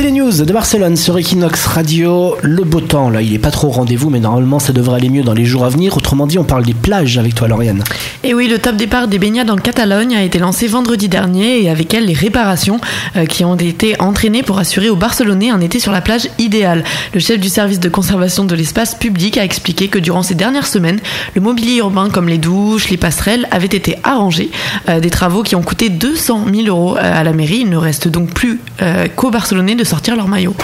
C'est les news de Barcelone sur Equinox Radio. Le beau temps, là, il est pas trop au rendez-vous, mais normalement, ça devrait aller mieux dans les jours à venir. Autrement dit, on parle des plages avec toi, Lauriane. Et oui, le top départ des baignades en Catalogne a été lancé vendredi dernier et avec elle les réparations euh, qui ont été entraînées pour assurer aux Barcelonais un été sur la plage idéal. Le chef du service de conservation de l'espace public a expliqué que durant ces dernières semaines, le mobilier urbain comme les douches, les passerelles avaient été arrangés. Euh, des travaux qui ont coûté 200 000 euros euh, à la mairie. Il ne reste donc plus qu'aux Barcelonais de sortir leur maillot.